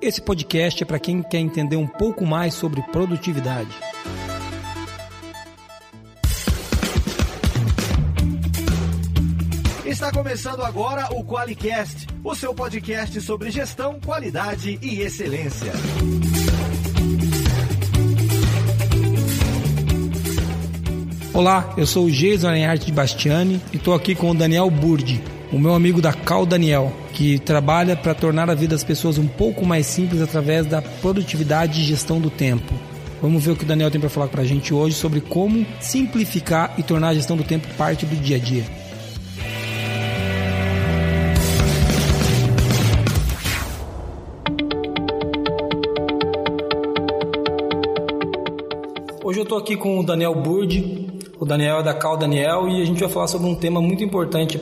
Esse podcast é para quem quer entender um pouco mais sobre produtividade. Está começando agora o QualiCast, o seu podcast sobre gestão, qualidade e excelência. Olá, eu sou o Geison Aranharte de Bastiani e estou aqui com o Daniel Burdi, o meu amigo da Cal Daniel, que trabalha para tornar a vida das pessoas um pouco mais simples através da produtividade e gestão do tempo. Vamos ver o que o Daniel tem para falar para a gente hoje sobre como simplificar e tornar a gestão do tempo parte do dia a dia. Hoje eu estou aqui com o Daniel Burdi, o Daniel é da Cal Daniel e a gente vai falar sobre um tema muito importante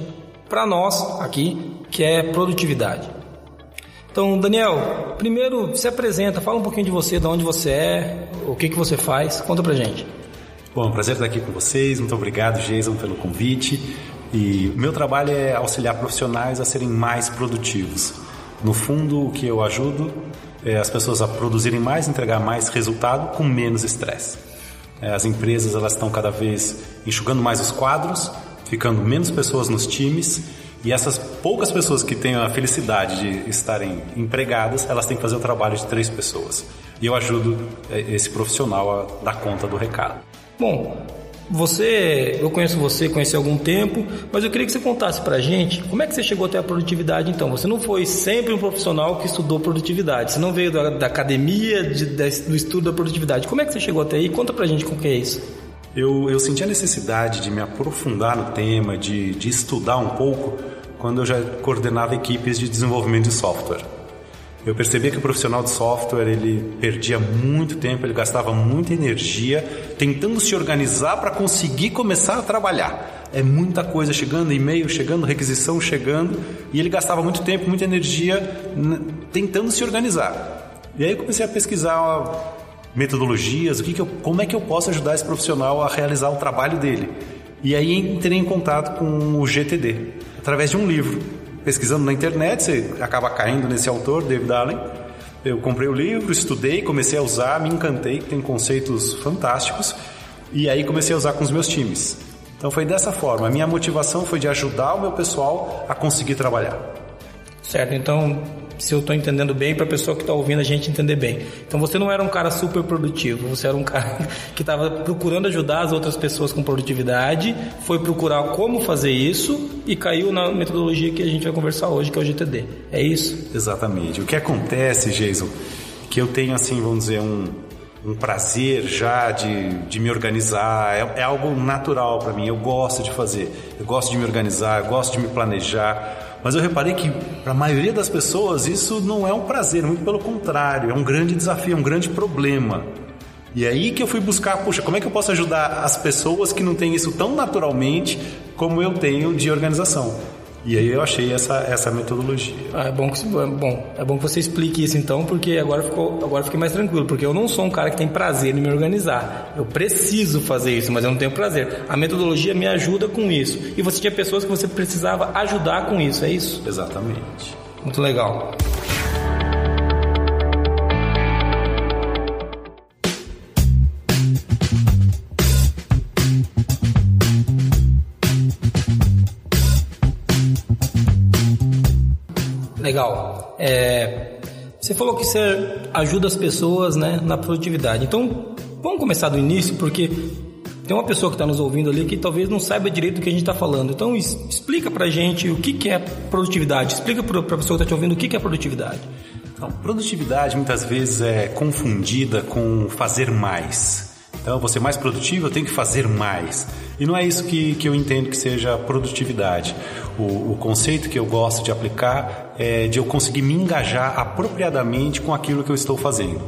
para nós aqui, que é produtividade. Então, Daniel, primeiro se apresenta, fala um pouquinho de você, de onde você é, o que, que você faz, conta pra gente. Bom, prazer estar aqui com vocês, muito obrigado, Jason, pelo convite. E meu trabalho é auxiliar profissionais a serem mais produtivos. No fundo, o que eu ajudo é as pessoas a produzirem mais, entregar mais resultado com menos estresse. É, as empresas elas estão cada vez enxugando mais os quadros, ficando menos pessoas nos times e essas poucas pessoas que têm a felicidade de estarem empregadas, elas têm que fazer o trabalho de três pessoas. E eu ajudo é, esse profissional a dar conta do recado. Bom, você, eu conheço você, conheci há algum tempo, mas eu queria que você contasse pra gente como é que você chegou até a produtividade então. Você não foi sempre um profissional que estudou produtividade, você não veio da, da academia, de, da, do estudo da produtividade. Como é que você chegou até aí? Conta pra gente como que é isso. Eu, eu senti a necessidade de me aprofundar no tema, de, de estudar um pouco, quando eu já coordenava equipes de desenvolvimento de software. Eu percebia que o profissional de software ele perdia muito tempo, ele gastava muita energia tentando se organizar para conseguir começar a trabalhar. É muita coisa chegando, e-mail chegando, requisição chegando, e ele gastava muito tempo, muita energia tentando se organizar. E aí eu comecei a pesquisar metodologias, o que, que eu, como é que eu posso ajudar esse profissional a realizar o trabalho dele. E aí entrei em contato com o GTD através de um livro pesquisando na internet, você acaba caindo nesse autor, David Allen. Eu comprei o livro, estudei, comecei a usar, me encantei, tem conceitos fantásticos, e aí comecei a usar com os meus times. Então foi dessa forma. A minha motivação foi de ajudar o meu pessoal a conseguir trabalhar. Certo, então se eu estou entendendo bem, para a pessoa que está ouvindo a gente entender bem. Então você não era um cara super produtivo, você era um cara que estava procurando ajudar as outras pessoas com produtividade, foi procurar como fazer isso e caiu na metodologia que a gente vai conversar hoje, que é o GTD. É isso? Exatamente. O que acontece, Jason, que eu tenho assim, vamos dizer, um, um prazer já de, de me organizar, é, é algo natural para mim, eu gosto de fazer, eu gosto de me organizar, eu gosto de me planejar. Mas eu reparei que para a maioria das pessoas isso não é um prazer, muito pelo contrário, é um grande desafio, é um grande problema. E é aí que eu fui buscar, puxa, como é que eu posso ajudar as pessoas que não têm isso tão naturalmente como eu tenho de organização? E aí eu achei essa, essa metodologia. Ah, é bom que é bom, é bom que você explique isso então, porque agora ficou, agora fiquei mais tranquilo, porque eu não sou um cara que tem prazer em me organizar. Eu preciso fazer isso, mas eu não tenho prazer. A metodologia me ajuda com isso. E você tinha pessoas que você precisava ajudar com isso, é isso? Exatamente. Muito legal. Legal. É, você falou que você ajuda as pessoas né, na produtividade. Então, vamos começar do início, porque tem uma pessoa que está nos ouvindo ali que talvez não saiba direito o que a gente está falando. Então, explica para gente o que, que é produtividade. Explica para a pessoa que está te ouvindo o que, que é produtividade. Então, produtividade muitas vezes é confundida com fazer mais. Então, ser mais produtivo, eu tenho que fazer mais. E não é isso que, que eu entendo que seja produtividade. O, o conceito que eu gosto de aplicar é de eu conseguir me engajar apropriadamente com aquilo que eu estou fazendo.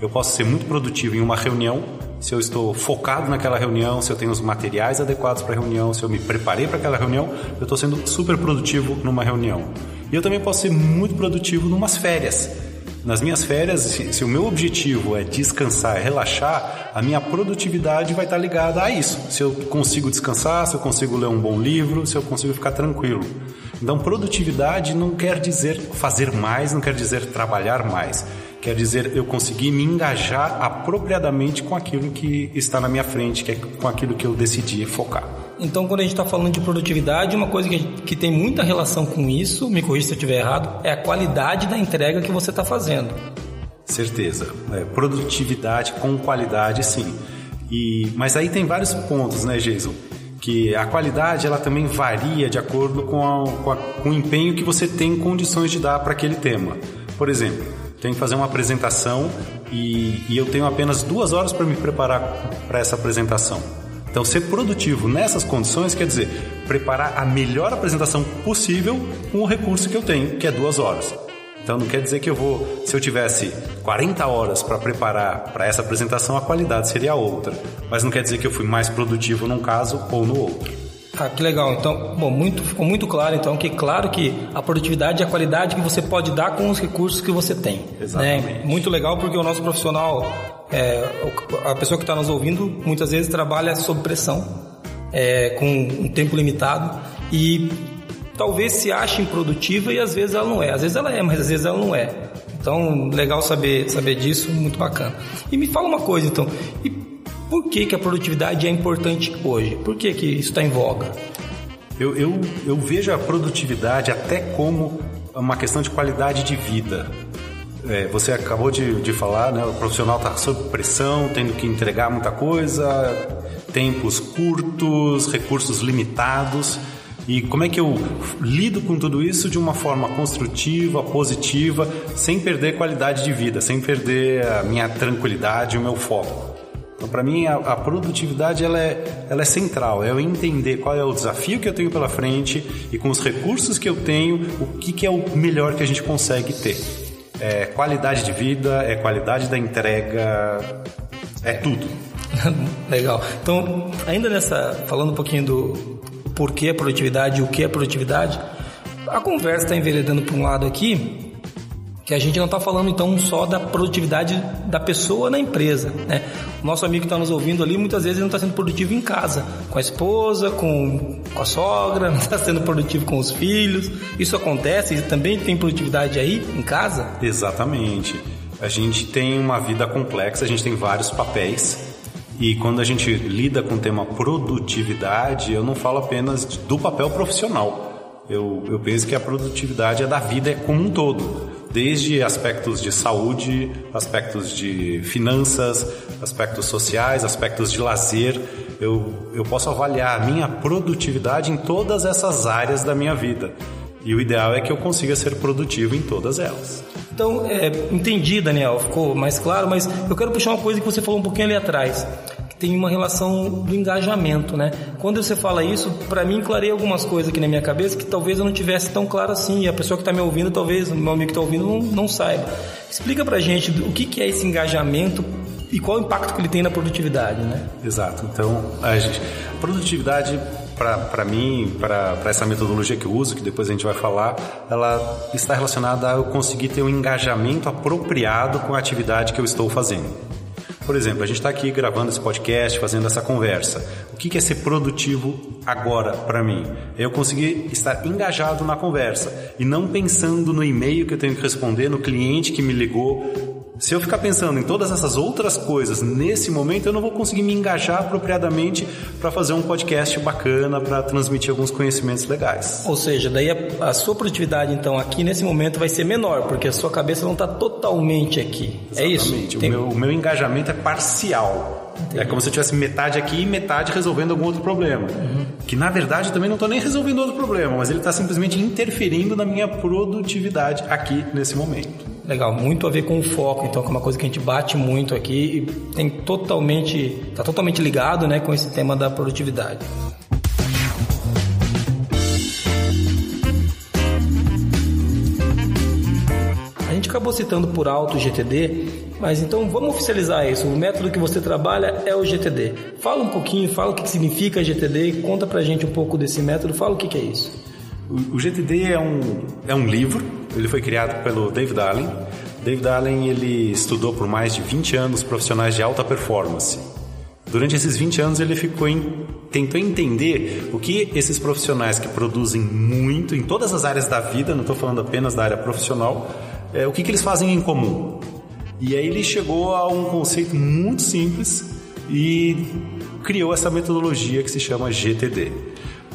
Eu posso ser muito produtivo em uma reunião, se eu estou focado naquela reunião, se eu tenho os materiais adequados para a reunião, se eu me preparei para aquela reunião, eu estou sendo super produtivo numa reunião. E eu também posso ser muito produtivo numas férias. Nas minhas férias, se, se, o meu objetivo é descansar, relaxar, a minha produtividade vai estar ligada a isso. Se eu consigo descansar, se eu consigo ler um bom livro, se eu consigo ficar tranquilo. Então, produtividade não quer dizer fazer mais, não quer dizer trabalhar mais. Quer dizer eu conseguir me engajar apropriadamente com aquilo que está na minha frente, que é com aquilo que eu decidi focar. Então, quando a gente está falando de produtividade, uma coisa que, que tem muita relação com isso, me corrija se eu estiver errado, é a qualidade da entrega que você está fazendo. Certeza. É, produtividade com qualidade, sim. E, mas aí tem vários pontos, né, Jason? Que a qualidade ela também varia de acordo com, a, com, a, com o empenho que você tem condições de dar para aquele tema. Por exemplo, tenho que fazer uma apresentação e, e eu tenho apenas duas horas para me preparar para essa apresentação. Então, ser produtivo nessas condições quer dizer preparar a melhor apresentação possível com o recurso que eu tenho, que é duas horas. Então, não quer dizer que eu vou, se eu tivesse 40 horas para preparar para essa apresentação, a qualidade seria outra. Mas não quer dizer que eu fui mais produtivo num caso ou no outro. Ah, que legal. Então, bom, muito, ficou muito claro então que claro que a produtividade é a qualidade que você pode dar com os recursos que você tem. Né? Exatamente. Né? Muito legal porque o nosso profissional é, a pessoa que está nos ouvindo muitas vezes trabalha sob pressão, é, com um tempo limitado e talvez se ache improdutiva e às vezes ela não é. Às vezes ela é, mas às vezes ela não é. Então, legal saber, saber disso, muito bacana. E me fala uma coisa então, e por que, que a produtividade é importante hoje? Por que, que isso está em voga? Eu, eu, eu vejo a produtividade até como uma questão de qualidade de vida. É, você acabou de, de falar, né? O profissional está sob pressão, tendo que entregar muita coisa, tempos curtos, recursos limitados. E como é que eu lido com tudo isso de uma forma construtiva, positiva, sem perder qualidade de vida, sem perder a minha tranquilidade, o meu foco? Então, para mim, a, a, produtividade ela é, ela é central. É eu entender qual é o desafio que eu tenho pela frente e com os recursos que eu tenho, o que, que é o melhor que a gente consegue ter é qualidade de vida, é qualidade da entrega, é tudo. Legal. Então, ainda nessa, falando um pouquinho do porquê a produtividade e o que é produtividade, a conversa está enveredando para um lado aqui que a gente não está falando então só da produtividade da pessoa na empresa, né? O nosso amigo que está nos ouvindo ali muitas vezes não está sendo produtivo em casa, com a esposa, com, com a sogra, não está sendo produtivo com os filhos. Isso acontece? Também tem produtividade aí em casa? Exatamente. A gente tem uma vida complexa, a gente tem vários papéis. E quando a gente lida com o tema produtividade, eu não falo apenas do papel profissional. Eu, eu penso que a produtividade é da vida como um todo desde aspectos de saúde, aspectos de finanças, aspectos sociais, aspectos de lazer. Eu, eu posso avaliar a minha produtividade em todas essas áreas da minha vida. E o ideal é que eu consiga ser produtivo em todas elas. Então, é, entendi, Daniel, ficou mais claro, mas eu quero puxar uma coisa que você falou um pouquinho ali atrás tem uma relação do engajamento, né? Quando você fala isso, para mim clareia algumas coisas aqui na minha cabeça que talvez eu não tivesse tão claro assim, e a pessoa que está me ouvindo, talvez o meu amigo que está ouvindo não, não, saiba. Explica pra gente o que, que é esse engajamento e qual o impacto que ele tem na produtividade, né? Exato. Então, a gente, produtividade para mim, para essa metodologia que eu uso, que depois a gente vai falar, ela está relacionada a eu conseguir ter um engajamento apropriado com a atividade que eu estou fazendo. Por exemplo, a gente está aqui gravando esse podcast, fazendo essa conversa. O que é ser produtivo agora para mim? Eu conseguir estar engajado na conversa e não pensando no e-mail que eu tenho que responder, no cliente que me ligou, se eu ficar pensando em todas essas outras coisas nesse momento, eu não vou conseguir me engajar apropriadamente para fazer um podcast bacana, para transmitir alguns conhecimentos legais. Ou seja, daí a, a, sua produtividade, então, aqui nesse momento vai ser menor, porque a sua cabeça não está totalmente aqui. Exatamente. É isso? O, Tem... meu, o meu engajamento é parcial. Entendi. É como se eu tivesse metade aqui e metade resolvendo algum outro problema. Uhum. Que na verdade também não estou nem resolvendo outro problema, mas ele está simplesmente interferindo na minha produtividade aqui nesse momento. Legal, muito a ver com o foco, então, que é uma coisa que a gente bate muito aqui e tem totalmente, está totalmente ligado né, com esse tema da produtividade. A gente acabou citando por alto o GTD, mas então vamos oficializar isso. O método que você trabalha é o GTD. Fala um pouquinho, fala o que significa GTD, conta pra gente um pouco desse método, fala o que é isso. O GTD é um, é um livro ele foi criado pelo David Allen David Allen ele estudou por mais de 20 anos profissionais de alta performance. Durante esses 20 anos ele ficou em, tentou entender o que esses profissionais que produzem muito em todas as áreas da vida, não estou falando apenas da área profissional, é, o que, que eles fazem em comum. E aí ele chegou a um conceito muito simples e criou essa metodologia que se chama GTD.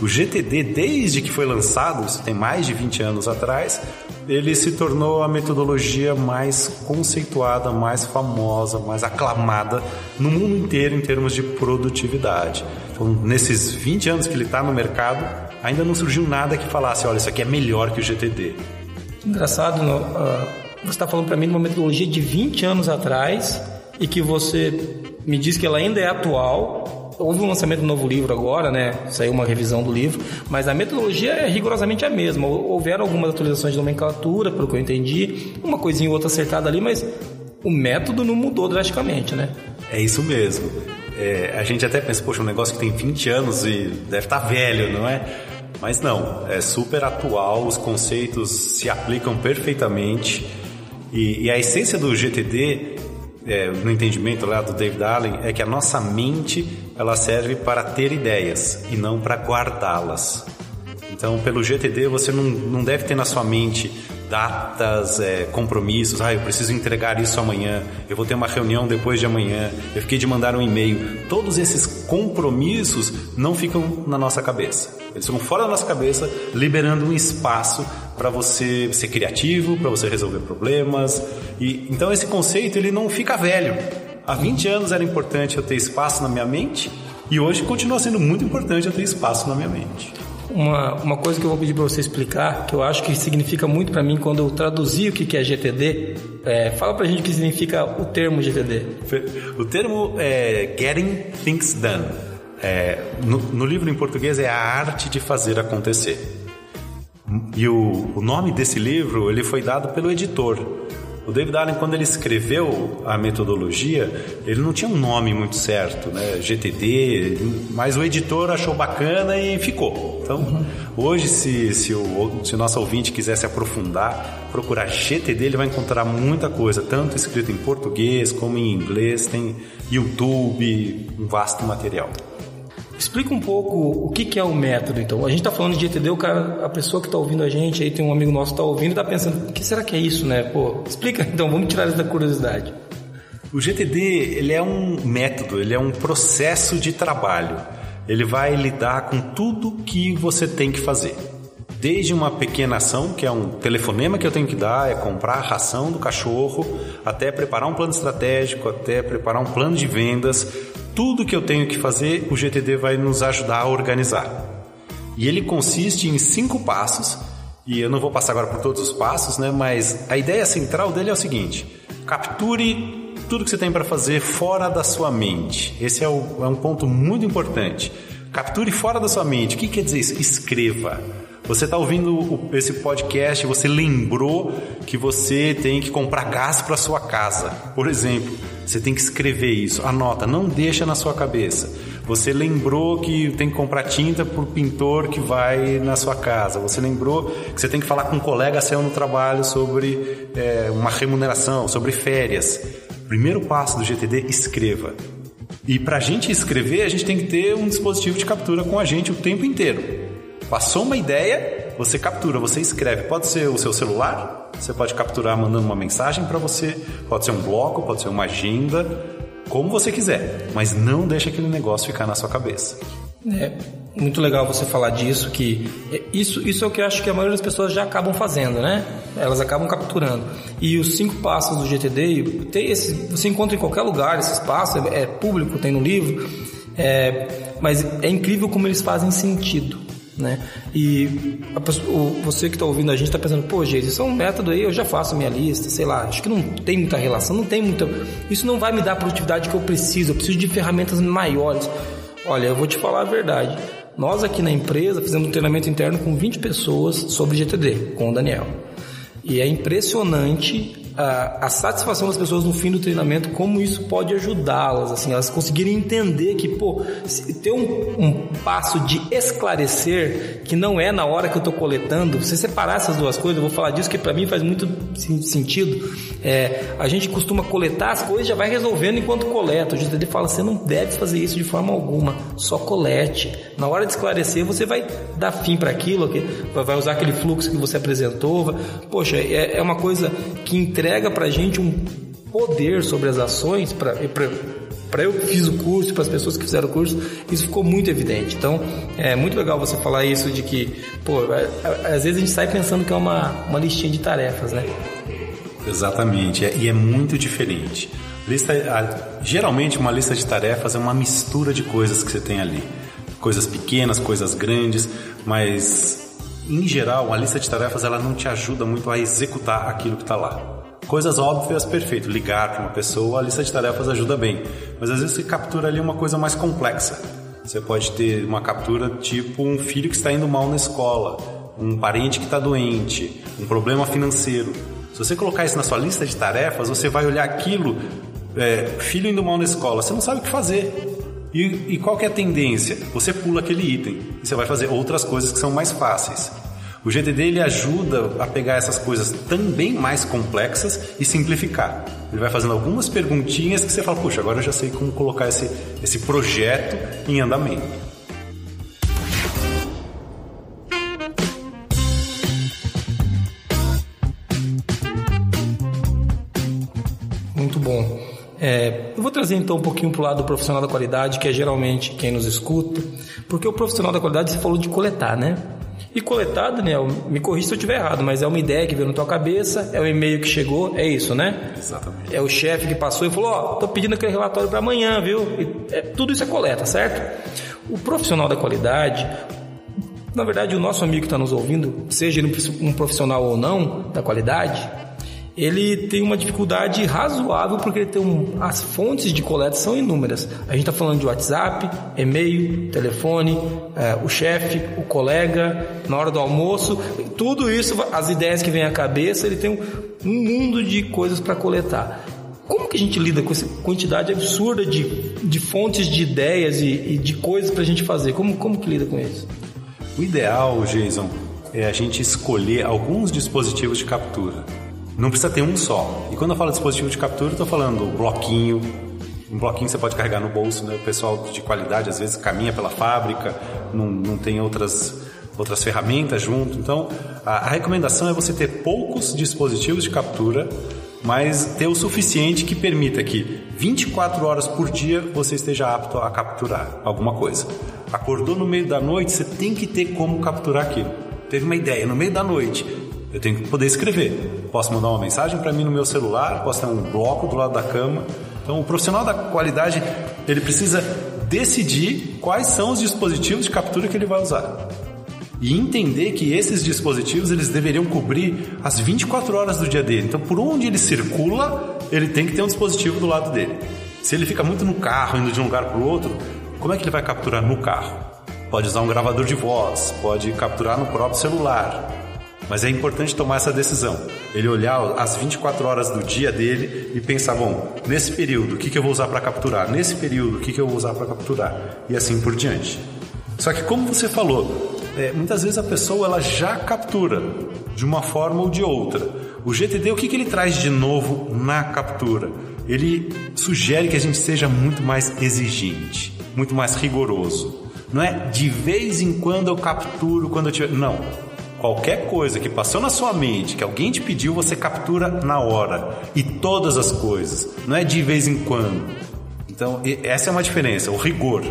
O GTD, desde que foi lançado, isso tem mais de 20 anos atrás, ele se tornou a metodologia mais conceituada, mais famosa, mais aclamada no mundo inteiro em termos de produtividade. Então, nesses 20 anos que ele está no mercado, ainda não surgiu nada que falasse: olha, isso aqui é melhor que o GTD. Engraçado, uh, você está falando para mim de uma metodologia de 20 anos atrás e que você me diz que ela ainda é atual houve um lançamento do novo livro agora, né? Saiu uma revisão do livro, mas a metodologia é rigorosamente a mesma. Houveram algumas atualizações de nomenclatura, pelo que eu entendi, uma coisinha ou outra acertada ali, mas o método não mudou drasticamente, né? É isso mesmo. É, a gente até pensa, poxa, um negócio que tem 20 anos e deve estar tá velho, não é? Mas não, é super atual, os conceitos se aplicam perfeitamente. E, e a essência do GTD é, no entendimento lá do David Allen é que a nossa mente ela serve para ter ideias e não para guardá-las. Então, pelo GTD, você não, não deve ter na sua mente datas, é, compromissos. Ah, eu preciso entregar isso amanhã. Eu vou ter uma reunião depois de amanhã. Eu fiquei de mandar um e-mail. Todos esses compromissos não ficam na nossa cabeça. Eles ficam fora da nossa cabeça, liberando um espaço para você ser criativo, para você resolver problemas. E então esse conceito ele não fica velho. Há 20 anos era importante eu ter espaço na minha mente e hoje continua sendo muito importante eu ter espaço na minha mente. Uma, uma coisa que eu vou pedir para você explicar, que eu acho que significa muito para mim quando eu traduzi o que é GTD, é, fala para a gente o que significa o termo GTD. O termo é Getting Things Done. É, no, no, livro em português é a arte de fazer acontecer. E o, o nome desse livro ele foi dado pelo editor. O David Allen, quando ele escreveu a metodologia, ele não tinha um nome muito certo, né? GTD, mas o editor achou bacana e ficou. Então, hoje, se, se, o, se nosso ouvinte quiser se aprofundar, procurar GTD, ele vai encontrar muita coisa, tanto escrito em português como em inglês, tem YouTube, um vasto material. Explica um pouco o que, que é o método, então. A gente está falando de GTD, o cara, a pessoa que está ouvindo a gente, aí tem um amigo nosso que está ouvindo e está pensando, o que será que é isso, né? Pô, explica então, vamos tirar isso da curiosidade. O GTD, ele é um método, ele é um processo de trabalho. Ele vai lidar com tudo que você tem que fazer. Desde uma pequena ação, que é um telefonema que eu tenho que dar, é comprar a ração do cachorro, até preparar um plano estratégico, até preparar um plano de vendas, tudo que eu tenho que fazer, o GTD vai nos ajudar a organizar. E ele consiste em cinco passos, e eu não vou passar agora por todos os passos, né? Mas a ideia central dele é o seguinte: capture tudo que você tem para fazer fora da sua mente. Esse é, o, é um ponto muito importante. Capture fora da sua mente. O que quer dizer isso? Escreva. Você está ouvindo esse podcast, você lembrou que você tem que comprar gás para sua casa, por exemplo. Você tem que escrever isso, anota, não deixa na sua cabeça. Você lembrou que tem que comprar tinta para o pintor que vai na sua casa. Você lembrou que você tem que falar com um colega seu no trabalho sobre é, uma remuneração, sobre férias. Primeiro passo do GTD: escreva. E para a gente escrever, a gente tem que ter um dispositivo de captura com a gente o tempo inteiro. Passou uma ideia, você captura, você escreve. Pode ser o seu celular, você pode capturar mandando uma mensagem para você, pode ser um bloco, pode ser uma agenda, como você quiser, mas não deixa aquele negócio ficar na sua cabeça. É muito legal você falar disso, que isso, isso é o que eu acho que a maioria das pessoas já acabam fazendo, né? Elas acabam capturando. E os cinco passos do GTD, tem esse, você encontra em qualquer lugar esses passos, é, é público, tem no livro, é, mas é incrível como eles fazem sentido né? E pessoa, você que está ouvindo a gente está pensando, pô, gente, isso é um método aí, eu já faço minha lista, sei lá, acho que não tem muita relação, não tem muita. Isso não vai me dar a produtividade que eu preciso, eu preciso de ferramentas maiores. Olha, eu vou te falar a verdade. Nós aqui na empresa fizemos um treinamento interno com 20 pessoas sobre GTD, com o Daniel. E é impressionante a, satisfação das pessoas no fim do treinamento, como isso pode ajudá-las, assim, elas conseguirem entender que, pô, ter um, um, passo de esclarecer, que não é na hora que eu estou coletando, você separar essas duas coisas, eu vou falar disso que para mim faz muito sentido. É, a gente costuma coletar as coisas já vai resolvendo enquanto coleta. O GTD fala, você não deve fazer isso de forma alguma, só colete. Na hora de esclarecer, você vai dar fim para aquilo, vai usar aquele fluxo que você apresentou. Poxa, é, é uma coisa que entrega para a gente um poder sobre as ações para para eu que fiz o curso, para as pessoas que fizeram o curso, isso ficou muito evidente. Então, é muito legal você falar isso de que, pô, é, é, às vezes a gente sai pensando que é uma, uma listinha de tarefas, né? Exatamente, e é muito diferente. Lista, geralmente uma lista de tarefas é uma mistura de coisas que você tem ali. Coisas pequenas, coisas grandes, mas em geral, a lista de tarefas ela não te ajuda muito a executar aquilo que está lá. Coisas óbvias, perfeito. Ligar para uma pessoa, a lista de tarefas ajuda bem. Mas às vezes você captura ali uma coisa mais complexa. Você pode ter uma captura tipo um filho que está indo mal na escola, um parente que está doente, um problema financeiro. Se você colocar isso na sua lista de tarefas, você vai olhar aquilo, é, filho indo mal na escola, você não sabe o que fazer. E, e qual é a tendência? Você pula aquele item e você vai fazer outras coisas que são mais fáceis. O GTD ele ajuda a pegar essas coisas também mais complexas e simplificar. Ele vai fazendo algumas perguntinhas que você fala, puxa, agora eu já sei como colocar esse, esse projeto em andamento. Muito bom. É, eu vou trazer então um pouquinho para o lado do profissional da qualidade, que é geralmente quem nos escuta, porque o profissional da qualidade você falou de coletar, né? E coletar, Daniel, me corrija se eu estiver errado, mas é uma ideia que veio na tua cabeça, é o um e-mail que chegou, é isso, né? Exatamente. É o chefe que passou e falou, ó, oh, tô pedindo aquele relatório para amanhã, viu? E, é, tudo isso é coleta, certo? O profissional da qualidade, na verdade, o nosso amigo que está nos ouvindo, seja ele um profissional ou não da qualidade, ele tem uma dificuldade razoável porque ele tem um, as fontes de coleta são inúmeras. A gente está falando de WhatsApp, e-mail, telefone, é, o chefe, o colega, na hora do almoço, tudo isso, as ideias que vêm à cabeça, ele tem um, um mundo de coisas para coletar. Como que a gente lida com essa quantidade absurda de, de fontes de ideias e, e de coisas para a gente fazer? Como, como que lida com isso? O ideal, Jason, é a gente escolher alguns dispositivos de captura. Não precisa ter um só. E quando eu falo dispositivo de captura, eu estou falando bloquinho. Um bloquinho você pode carregar no bolso, né? O pessoal de qualidade às vezes caminha pela fábrica, não, não tem outras, outras ferramentas junto. Então, a, a recomendação é você ter poucos dispositivos de captura, mas ter o suficiente que permita que 24 horas por dia você esteja apto a capturar alguma coisa. Acordou no meio da noite, você tem que ter como capturar aquilo. Teve uma ideia no meio da noite, eu tenho que poder escrever. Posso mandar uma mensagem para mim no meu celular, posso ter um bloco do lado da cama. Então, o profissional da qualidade, ele precisa decidir quais são os dispositivos de captura que ele vai usar. E entender que esses dispositivos eles deveriam cobrir as 24 horas do dia dele. Então, por onde ele circula, ele tem que ter um dispositivo do lado dele. Se ele fica muito no carro, indo de um lugar para o outro, como é que ele vai capturar no carro? Pode usar um gravador de voz, pode capturar no próprio celular. Mas é importante tomar essa decisão. Ele olhar as 24 horas do dia dele e pensar, bom, nesse período, o que, que eu vou usar para capturar? Nesse período, o que, que eu vou usar para capturar? E assim por diante. Só que como você falou, é, muitas vezes a pessoa ela já captura de uma forma ou de outra. O GTD, o que, que ele traz de novo na captura? Ele sugere que a gente seja muito mais exigente, muito mais rigoroso. Não é de vez em quando eu capturo quando eu tiver. Não Qualquer coisa que passou na sua mente, que alguém te pediu, você captura na hora. E todas as coisas. Não é de vez em quando. Então, essa é uma diferença, o rigor.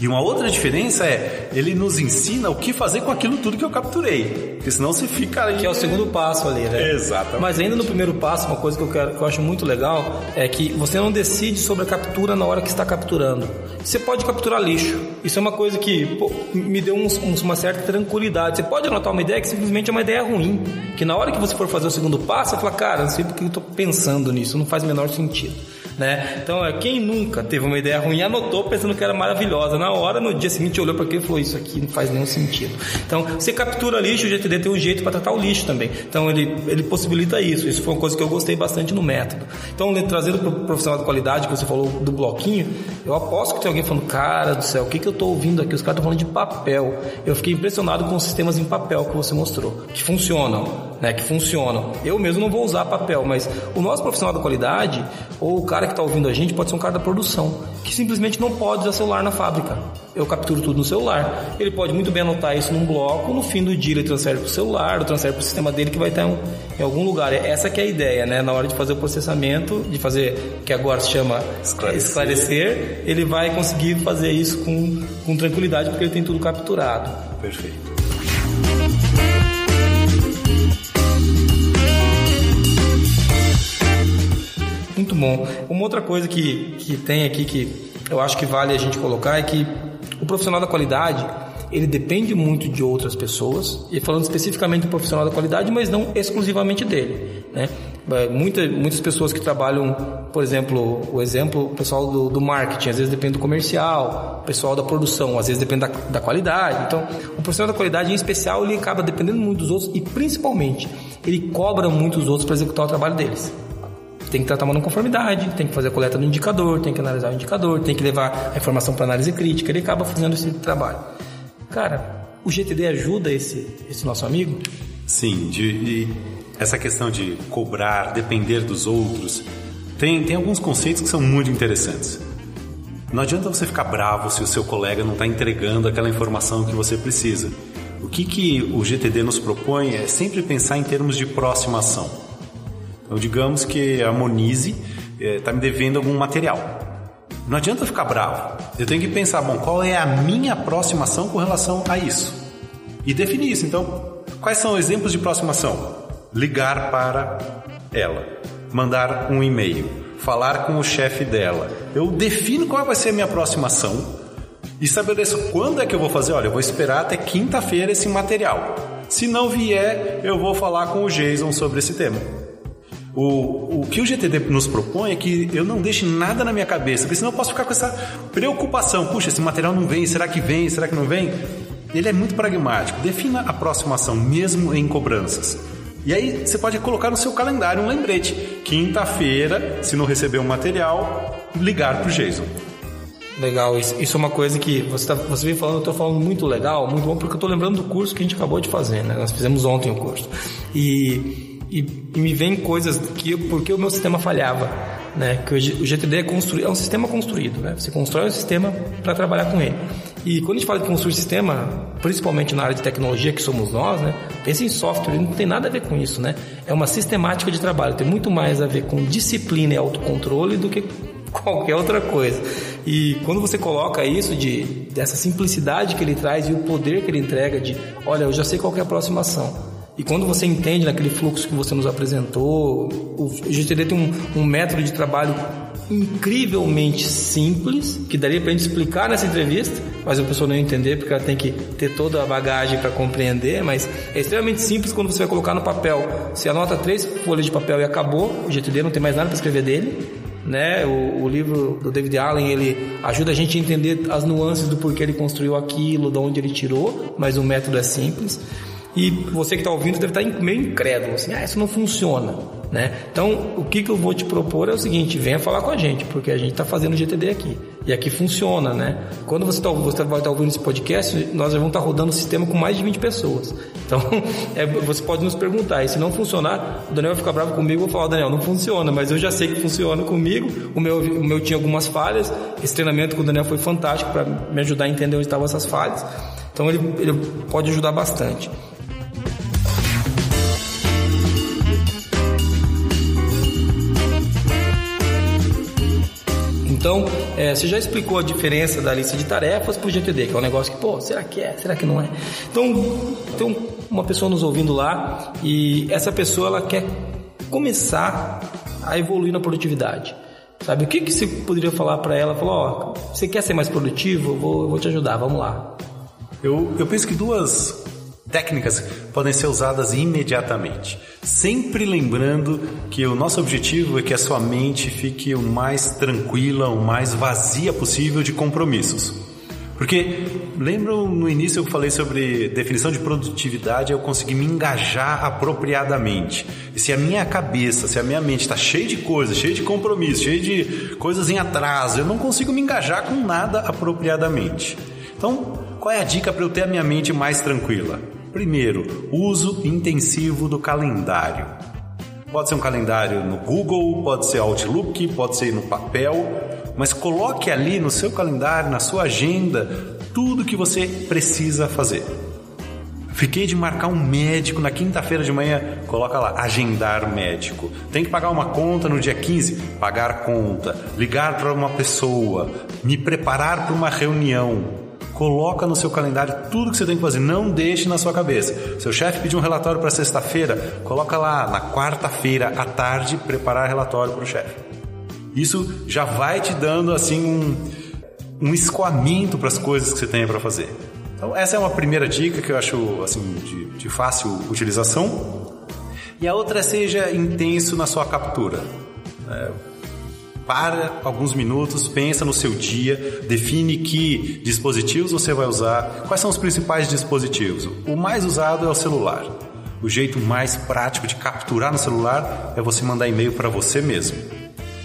E uma outra diferença é, ele nos ensina o que fazer com aquilo tudo que eu capturei. Porque senão você fica aí. Que é o segundo passo ali, né? Exato. Mas ainda no primeiro passo, uma coisa que eu, quero, que eu acho muito legal é que você não decide sobre a captura na hora que está capturando. Você pode capturar lixo. Isso é uma coisa que pô, me deu um, uma certa tranquilidade. Você pode anotar uma ideia que simplesmente é uma ideia ruim. Que na hora que você for fazer o segundo passo, você fala, cara, não sei porque eu estou pensando nisso, não faz o menor sentido. Né? Então, é, quem nunca teve uma ideia ruim anotou pensando que era maravilhosa. Na hora, no dia seguinte, olhou para aquilo e falou: Isso aqui não faz nenhum sentido. Então, você captura lixo, o GTD tem um jeito para tratar o lixo também. Então, ele, ele possibilita isso. Isso foi uma coisa que eu gostei bastante no método. Então, trazendo para o profissional de qualidade, que você falou do bloquinho, eu aposto que tem alguém falando: Cara do céu, o que, que eu estou ouvindo aqui? Os caras estão falando de papel. Eu fiquei impressionado com os sistemas em papel que você mostrou, que funcionam, né? Que funcionam. Eu mesmo não vou usar papel, mas o nosso profissional da qualidade, ou o cara que está ouvindo a gente, pode ser um cara da produção, que simplesmente não pode usar celular na fábrica. Eu capturo tudo no celular. Ele pode muito bem anotar isso num bloco, no fim do dia ele transfere para o celular, ou transfere para o sistema dele que vai estar em, em, algum lugar. Essa que é a ideia, né? Na hora de fazer o processamento, de fazer, que agora se chama esclarecer, esclarecer ele vai conseguir fazer isso com, com tranquilidade, porque ele tem tudo capturado. Perfeito. Bom. Uma outra coisa que, que tem aqui que eu acho que vale a gente colocar é que o profissional da qualidade ele depende muito de outras pessoas, e falando especificamente do profissional da qualidade, mas não exclusivamente dele. Né? É, muita, muitas pessoas que trabalham, por exemplo, o exemplo, o pessoal do, do, marketing, às vezes depende do comercial, o pessoal da produção, às vezes depende da, da qualidade. Então, o profissional da qualidade, em especial, ele acaba dependendo muito dos outros e, principalmente, ele cobra muito os outros para executar o trabalho deles tem que estar tomando conformidade, tem que fazer a coleta do indicador, tem que analisar o indicador, tem que levar a informação para análise crítica, ele acaba fazendo esse trabalho. Cara, o GTD ajuda esse, esse nosso amigo? Sim, de, de, essa questão de cobrar, depender dos outros, tem, tem alguns conceitos que são muito interessantes. Não adianta você ficar bravo se o seu colega não está entregando aquela informação que você precisa. O que, que o GTD nos propõe é sempre pensar em termos de próxima ação. Então, digamos que a Monize está eh, me devendo algum material. Não adianta ficar bravo. Eu tenho que pensar, bom, qual é a minha aproximação com relação a isso? E definir isso. Então, quais são exemplos de aproximação? Ligar para ela, mandar um e-mail, falar com o chefe dela. Eu defino qual vai ser a minha aproximação e estabeleço quando é que eu vou fazer. Olha, eu vou esperar até quinta-feira esse material. Se não vier, eu vou falar com o Jason sobre esse tema. O, o que o GTD nos propõe é que eu não deixe nada na minha cabeça, porque senão eu posso ficar com essa preocupação. Puxa, esse material não vem, será que vem, será que não vem? Ele é muito pragmático. Defina a aproximação, mesmo em cobranças. E aí você pode colocar no seu calendário um lembrete. Quinta-feira, se não receber um material, ligar para o Jason. Legal, isso, isso, é uma coisa que você, tá, você vem falando, eu estou falando muito legal, muito bom, porque eu estou lembrando do curso que a gente acabou de fazer, né? Nós fizemos ontem o curso. E e, e me vem coisas que porque o meu sistema falhava, né? Que o GTD é, constru, é um sistema construído, né? Você constrói um sistema para trabalhar com ele. E quando a gente fala de construir sistema, principalmente na área de tecnologia que somos nós, né? Pensa em software, não tem nada a ver com isso, né? É uma sistemática de trabalho, tem muito mais a ver com disciplina e autocontrole do que qualquer outra coisa. E quando você coloca isso de dessa simplicidade que ele traz e o poder que ele entrega de, olha, eu já sei qual é a aproximação. E quando você entende naquele fluxo que você nos apresentou, o GTD tem um, um método de trabalho incrivelmente simples, que daria para a gente explicar nessa entrevista, mas a pessoa não entender porque ela tem que ter toda a bagagem para compreender, mas é extremamente simples quando você vai colocar no papel. Você anota três folhas de papel e acabou, o GTD não tem mais nada para escrever dele, né? O, o, livro do David Allen ele ajuda a gente a entender as nuances do porquê ele construiu aquilo, de onde ele tirou, mas o método é simples. E você que está ouvindo deve estar tá meio incrédulo, assim, ah, isso não funciona, né? Então, o que, que eu vou te propor é o seguinte, venha falar com a gente, porque a gente está fazendo GTD aqui. E aqui funciona, né? Quando você, tá, você vai estar tá ouvindo esse podcast, nós já vamos estar tá rodando o sistema com mais de 20 pessoas. Então, é, você pode nos perguntar, e se não funcionar, o Daniel vai ficar bravo comigo, eu vou falar, Daniel, não funciona, mas eu já sei que funciona comigo, o meu, o meu tinha algumas falhas, esse treinamento com o Daniel foi fantástico para me ajudar a entender onde estavam essas falhas, então ele, ele pode ajudar bastante. Então, é, você já explicou a diferença da lista de tarefas para o GTD, que é um negócio que, pô, será que é? Será que não é? Então, tem uma pessoa nos ouvindo lá e essa pessoa ela quer começar a evoluir na produtividade. Sabe, o que, que você poderia falar para ela? Falar, ó, você quer ser mais produtivo? Vou, eu vou te ajudar, vamos lá. Eu, eu penso que duas técnicas podem ser usadas imediatamente. Sempre lembrando que o nosso objetivo é que a sua mente fique o mais tranquila, o mais vazia possível de compromissos. Porque lembro no início eu falei sobre definição de produtividade, eu consegui me engajar apropriadamente. E se a minha cabeça, se a minha mente está cheia de coisas, cheia de compromissos, cheia de coisas em atraso, eu não consigo me engajar com nada apropriadamente. Então, qual é a dica para eu ter a minha mente mais tranquila? Primeiro, uso intensivo do calendário. Pode ser um calendário no Google, pode ser Outlook, pode ser no papel, mas coloque ali no seu calendário, na sua agenda, tudo que você precisa fazer. Fiquei de marcar um médico na quinta-feira de manhã, coloca lá, agendar médico. Tem que pagar uma conta no dia 15, pagar conta. Ligar para uma pessoa, me preparar para uma reunião. Coloca no seu calendário tudo que você tem que fazer, não deixe na sua cabeça. Seu chefe pediu um relatório para sexta-feira, coloca lá na quarta-feira à tarde preparar relatório para o chefe. Isso já vai te dando assim um, um escoamento para as coisas que você tem para fazer. Então essa é uma primeira dica que eu acho assim de, de fácil utilização. E a outra é seja intenso na sua captura. É, para alguns minutos, pensa no seu dia, define que dispositivos você vai usar, quais são os principais dispositivos. O mais usado é o celular. O jeito mais prático de capturar no celular é você mandar e-mail para você mesmo.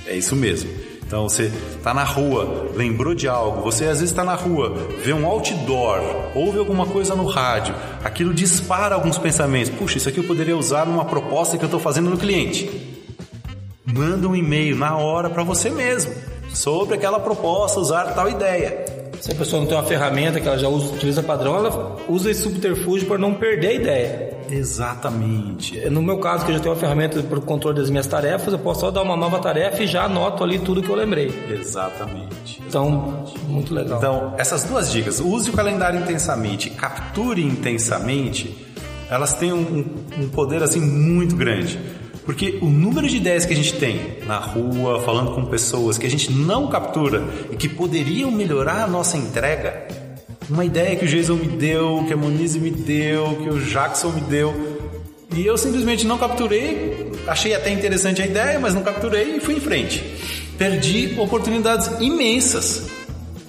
É isso mesmo. Então você está na rua, lembrou de algo, você às vezes está na rua, vê um outdoor, ouve alguma coisa no rádio, aquilo dispara alguns pensamentos. Puxa, isso aqui eu poderia usar numa proposta que eu estou fazendo no cliente manda um e-mail na hora para você mesmo sobre aquela proposta, usar tal ideia. Se a pessoa não tem uma ferramenta que ela já usa, utiliza padrão, ela usa esse subterfúgio para não perder a ideia. Exatamente. No meu caso, que eu já tenho uma ferramenta para o controle das minhas tarefas, eu posso só dar uma nova tarefa e já anoto ali tudo que eu lembrei. Exatamente. Então, muito legal. Então, essas duas dicas, use o calendário intensamente, capture intensamente, elas têm um, um poder assim muito grande. Porque o número de ideias que a gente tem na rua, falando com pessoas que a gente não captura e que poderiam melhorar a nossa entrega, uma ideia que o Jason me deu, que a Monize me deu, que o Jackson me deu, e eu simplesmente não capturei, achei até interessante a ideia, mas não capturei e fui em frente. Perdi oportunidades imensas.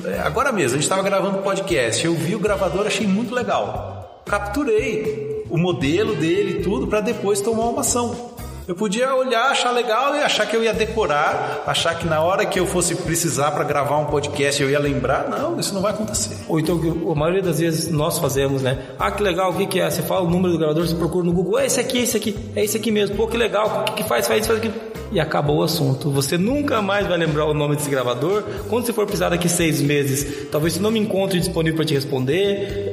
É, agora mesmo, a gente estava gravando podcast, eu vi o gravador, achei muito legal. Capturei o modelo dele tudo para depois tomar uma ação. Eu podia olhar, achar legal e achar que eu ia decorar, achar que na hora que eu fosse precisar para gravar um podcast eu ia lembrar. Não, isso não vai acontecer. Ou então, a maioria das vezes nós fazemos, né? Ah, que legal, o que, que é? Você fala o número do gravador, você procura no Google, é esse aqui, esse aqui, é esse aqui mesmo. Pô, que legal, o que, que faz, faz, faz aqui. E acabou o assunto. Você nunca mais vai lembrar o nome desse gravador. Quando você for precisar daqui seis meses, talvez você não me encontre disponível para te responder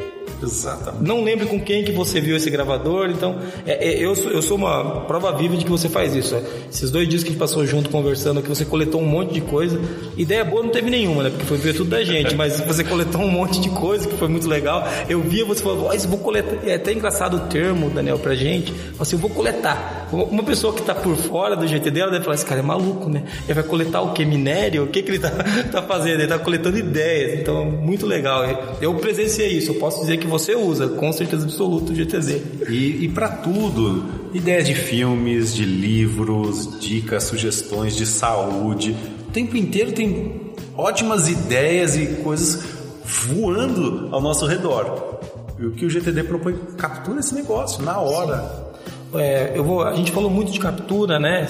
Exatamente. Não lembre com quem que você viu esse gravador. Então, é, é, eu, sou, eu sou uma prova viva de que você faz isso. É. Esses dois dias que a gente passou junto conversando, que você coletou um monte de coisa. Ideia boa não teve nenhuma, né? Porque foi ver tudo da gente. mas você coletou um monte de coisa que foi muito legal. Eu via você falando, oh, vou coletar. É até engraçado o termo, Daniel, pra gente. Assim, eu vou coletar. Uma pessoa que tá por fora do GTD, ela deve falar, esse cara é maluco, né? Ele vai coletar o que? Minério? O que, que ele tá, tá fazendo? Ele tá coletando ideias. Então, muito legal. Eu presenciei isso. Eu posso dizer que você usa, com certeza absoluta, o GTZ. E, e para tudo, ideias de filmes, de livros, dicas, sugestões de saúde. O tempo inteiro tem ótimas ideias e coisas voando ao nosso redor. E o que o GTD propõe, captura esse negócio na hora. É, eu vou, a gente falou muito de captura, né?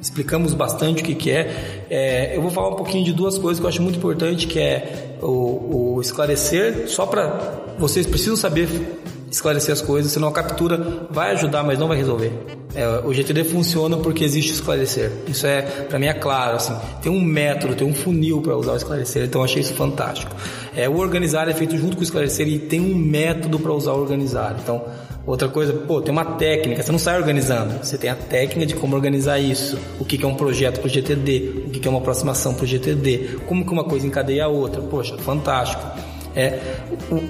Explicamos bastante o que, que é. É. Eu vou falar um pouquinho de duas coisas que eu acho muito importante, que é o, o esclarecer, só para vocês precisam saber esclarecer as coisas, senão a captura vai ajudar, mas não vai resolver. É, o GTD funciona porque existe esclarecer. Isso é, para mim é claro, assim, tem um método, tem um funil para usar o esclarecer, então eu achei isso fantástico. É, o organizar é feito junto com o esclarecer e tem um método para usar o organizar. Então, outra coisa, pô, tem uma técnica, você não sai organizando, você tem a técnica de como organizar isso, o que é um projeto para o GTD, o que é uma aproximação para o GTD, como que uma coisa encadeia a outra. Poxa, fantástico. É,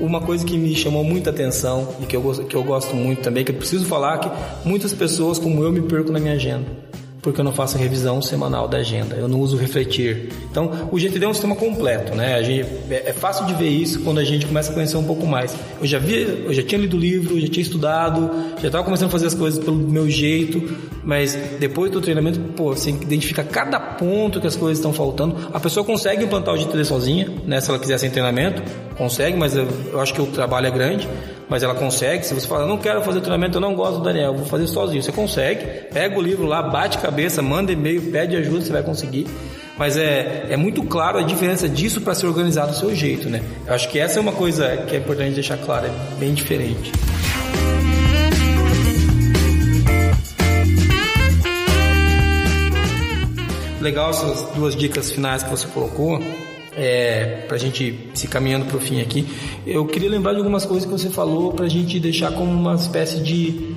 uma coisa que me chamou muita atenção e que eu, que eu gosto muito também, que eu preciso falar que muitas pessoas como eu me perco na minha agenda. Porque eu não faço revisão semanal da agenda, eu não uso refletir. Então, o GTD é um sistema completo, né? Gente, é, é, fácil de ver isso quando a gente começa a conhecer um pouco mais. Eu já vi, eu já tinha lido o livro, já tinha estudado, já estava começando a fazer as coisas pelo meu jeito, mas depois do treinamento, pô, você identifica cada ponto que as coisas estão faltando. A pessoa consegue implantar o GTD sozinha, né? Se ela quiser sem treinamento, consegue, mas eu, eu acho que o trabalho é grande mas ela consegue. Se você fala, não quero fazer treinamento, eu não gosto do Daniel, vou fazer sozinho. Você consegue, pega o livro lá, bate cabeça, manda e-mail, pede ajuda, você vai conseguir. Mas é, é muito claro a diferença disso para ser organizado do seu jeito, né? Eu acho que essa é uma coisa que é importante deixar clara, é bem diferente. Legal essas duas dicas finais que você colocou é, para a gente se caminhando para o fim aqui, eu queria lembrar de algumas coisas que você falou para a gente deixar como uma espécie de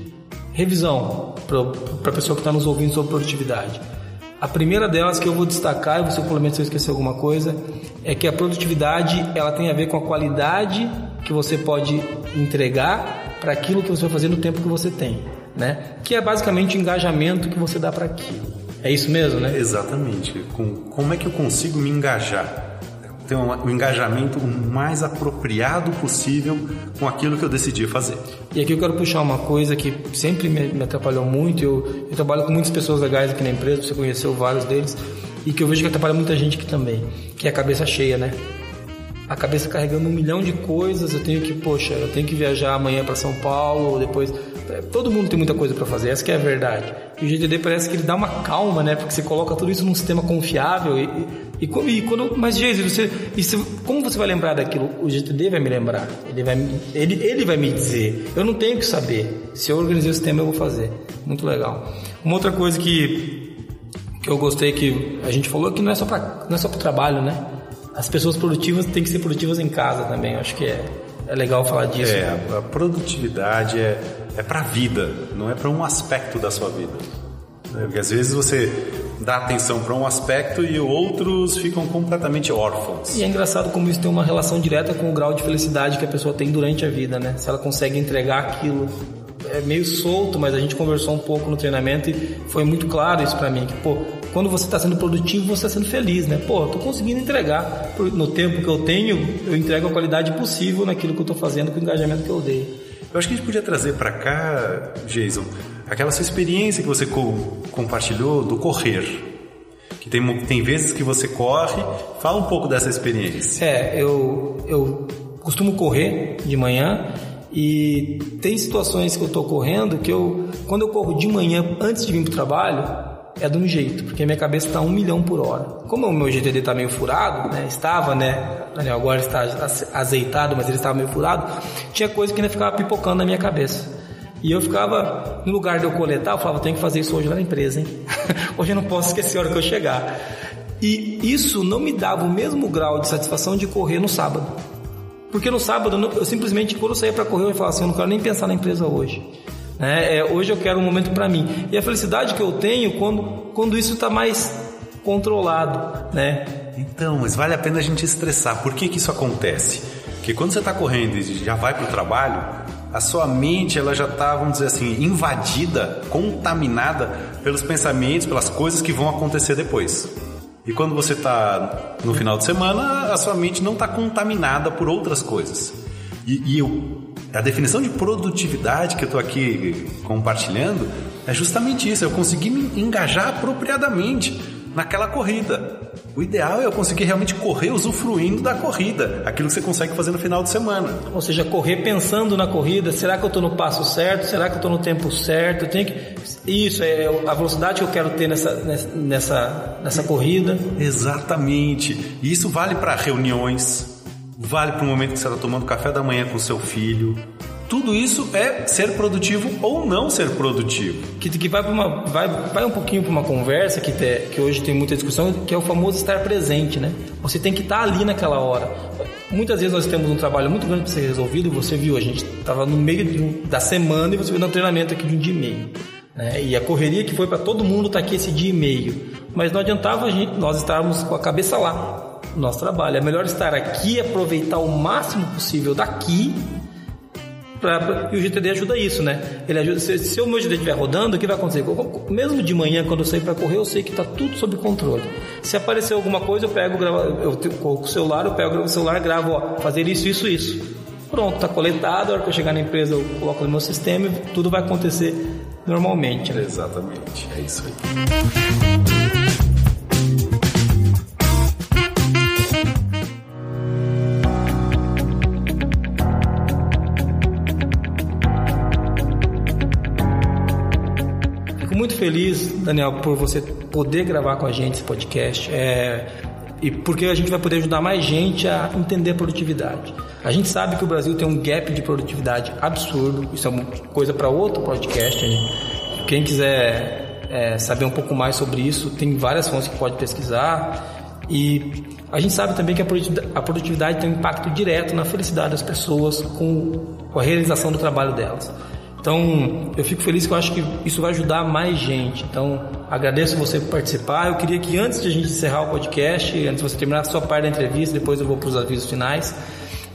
revisão para a pessoa que está nos ouvindo sobre produtividade. A primeira delas que eu vou destacar, e você complementa se eu esquecer alguma coisa, é que a produtividade ela tem a ver com a qualidade que você pode entregar para aquilo que você vai fazer no tempo que você tem, né? Que é basicamente o engajamento que você dá para aquilo. É isso mesmo, né? Exatamente. Com, como é que eu consigo me engajar? Ter um, um engajamento o mais apropriado possível com aquilo que eu decidi fazer. E aqui eu quero puxar uma coisa que sempre me, me atrapalhou muito. Eu, eu, trabalho com muitas pessoas legais aqui na empresa, você conheceu vários deles, e que eu vejo que atrapalha muita gente aqui também, que é a cabeça cheia, né? A cabeça carregando um milhão de coisas, eu tenho que, poxa, eu tenho que viajar amanhã para São Paulo, depois é, todo mundo tem muita coisa para fazer, essa é a verdade. E o GTD parece que ele dá uma calma, né? Porque você coloca tudo isso num sistema confiável e, e, e quando, mas Jesus, você, isso, como você vai lembrar daquilo? O GTD vai me lembrar, ele vai, ele, ele vai me dizer. Eu não tenho que saber. Se eu organizei o sistema, eu vou fazer. Muito legal. Uma outra coisa que que eu gostei que a gente falou que não é só para não é só para trabalho, né? As pessoas produtivas têm que ser produtivas em casa também. Eu acho que é é legal falar disso. É, a produtividade é, é para a vida, não é para um aspecto da sua vida. É, porque às vezes você dá atenção para um aspecto e outros ficam completamente órfãos. E é engraçado como isso tem uma relação direta com o grau de felicidade que a pessoa tem durante a vida, né? Se ela consegue entregar aquilo é meio solto, mas a gente conversou um pouco no treinamento e foi muito claro isso para mim, que pô, quando você está sendo produtivo, você está sendo feliz, né? Pô, tô conseguindo entregar no tempo que eu tenho, eu entrego a qualidade possível naquilo que eu estou fazendo com o engajamento que eu dei. Eu acho que a gente podia trazer para cá, Jason, aquela sua experiência que você co compartilhou do correr. Que tem, tem vezes que você corre. Fala um pouco dessa experiência. É, eu, eu costumo correr de manhã e tem situações que eu estou correndo que eu, quando eu corro de manhã antes de vir para o trabalho, é de um jeito, porque minha cabeça está um milhão por hora. Como o meu GTD está meio furado, né? Estava, né? Agora está azeitado, mas ele estava meio furado. Tinha coisa que ainda ficava pipocando na minha cabeça. E eu ficava, no lugar de eu coletar, eu falava, tenho que fazer isso hoje na empresa, hein? hoje eu não posso esquecer a hora que eu chegar. E isso não me dava o mesmo grau de satisfação de correr no sábado. Porque no sábado eu simplesmente, quando eu saía para correr, eu falava assim, eu não quero nem pensar na empresa hoje. Né? É, hoje eu quero um momento para mim. E a felicidade que eu tenho quando, quando isso está mais controlado, né? Então, mas vale a pena a gente estressar. Por que, que isso acontece? Porque quando você está correndo e já vai para o trabalho, a sua mente ela já está, vamos dizer assim, invadida, contaminada pelos pensamentos, pelas coisas que vão acontecer depois. E quando você está no final de semana, a sua mente não está contaminada por outras coisas. E, e eu a definição de produtividade que eu estou aqui compartilhando é justamente isso. Eu consegui me engajar apropriadamente naquela corrida. O ideal é eu conseguir realmente correr usufruindo da corrida, aquilo que você consegue fazer no final de semana. Ou seja, correr pensando na corrida, será que eu estou no passo certo? Será que eu estou no tempo certo? Eu tenho que... Isso, é a velocidade que eu quero ter nessa, nessa, nessa corrida. Exatamente. E isso vale para reuniões, vale para o momento que você está tomando café da manhã com seu filho. Tudo isso é ser produtivo ou não ser produtivo. Que, que vai, uma, vai, vai um pouquinho para uma conversa que, te, que hoje tem muita discussão, que é o famoso estar presente, né? Você tem que estar ali naquela hora. Muitas vezes nós temos um trabalho muito grande para ser resolvido, você viu, a gente estava no meio da semana e você viu um treinamento aqui de um dia e meio. Né? E a correria que foi para todo mundo tá aqui esse dia e meio. Mas não adiantava a gente, nós estarmos com a cabeça lá nosso trabalho. É melhor estar aqui, aproveitar o máximo possível daqui Pra, e o GTD ajuda isso, né? Ele ajuda. Se, se o meu GTD estiver rodando, o que vai acontecer? Mesmo de manhã, quando eu sair para correr, eu sei que está tudo sob controle. Se aparecer alguma coisa, eu pego, gravo, eu coloco o celular, eu pego o celular, gravo, ó, fazer isso, isso, isso. Pronto, está coletado. A hora que eu chegar na empresa, eu coloco no meu sistema e tudo vai acontecer normalmente. Né? Exatamente, é isso aí. Feliz, Daniel, por você poder gravar com a gente esse podcast. É, e porque a gente vai poder ajudar mais gente a entender a produtividade. A gente sabe que o Brasil tem um gap de produtividade absurdo, isso é uma coisa para outro podcast. Quem quiser é, saber um pouco mais sobre isso, tem várias fontes que pode pesquisar. E a gente sabe também que a produtividade tem um impacto direto na felicidade das pessoas com a realização do trabalho delas. Então, eu fico feliz que eu acho que isso vai ajudar mais gente. Então, agradeço você por participar. Eu queria que antes de a gente encerrar o podcast, antes de você terminar a sua parte da entrevista, depois eu vou para os avisos finais,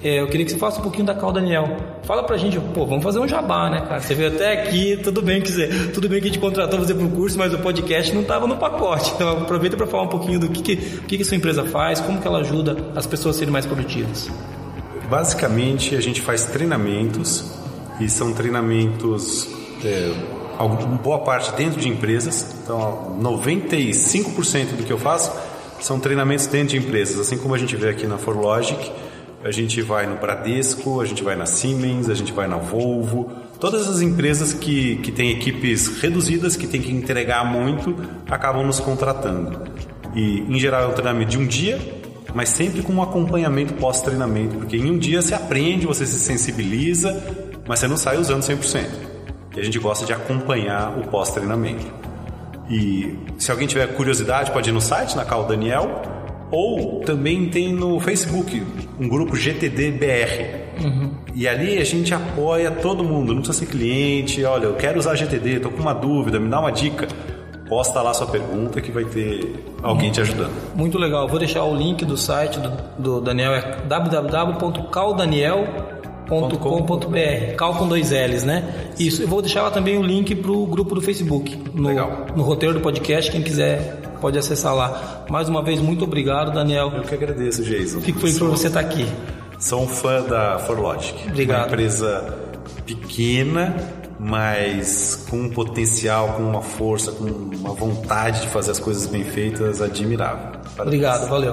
é, eu queria que você falasse um pouquinho da Cal Daniel. Fala pra gente, pô, vamos fazer um jabá, né, cara? Você veio até aqui, tudo bem que você, tudo bem que a gente contratou você para o curso, mas o podcast não estava no pacote. Então aproveita para falar um pouquinho do que, que, que, que sua empresa faz, como que ela ajuda as pessoas a serem mais produtivas. Basicamente, a gente faz treinamentos e são treinamentos, é, boa parte dentro de empresas. Então, 95% do que eu faço são treinamentos dentro de empresas, assim como a gente vê aqui na ForLogic. A gente vai no Bradesco, a gente vai na Siemens, a gente vai na Volvo, todas as empresas que, que têm equipes reduzidas, que têm que entregar muito, acabam nos contratando. E, em geral, é um treinamento de um dia, mas sempre com um acompanhamento pós-treinamento, porque em um dia você aprende, você se sensibiliza, mas você não sai usando 100%. E a gente gosta de acompanhar o pós-treinamento. E se alguém tiver curiosidade, pode ir no site, na Cal Daniel, ou também tem no Facebook um grupo GTD-BR. Uhum. E ali a gente apoia todo mundo, não precisa ser cliente. Olha, eu quero usar GTD, estou com uma dúvida, me dá uma dica. Posta lá sua pergunta que vai ter alguém te ajudando. Muito legal. Vou deixar o link do site do, do Daniel, é www.caldaniel.com .com.br, cal com dois L's, né? Isso, eu vou deixar lá também o link pro grupo do Facebook, no, Legal. no roteiro do podcast, quem quiser pode acessar lá. Mais uma vez, muito obrigado, Daniel. Eu que agradeço, Jason. Fico feliz por você estar aqui. Sou um fã da ForLogic. Obrigado. Uma empresa pequena, mas com um potencial, com uma força, com uma vontade de fazer as coisas bem feitas admirável. Parabéns. Obrigado, valeu.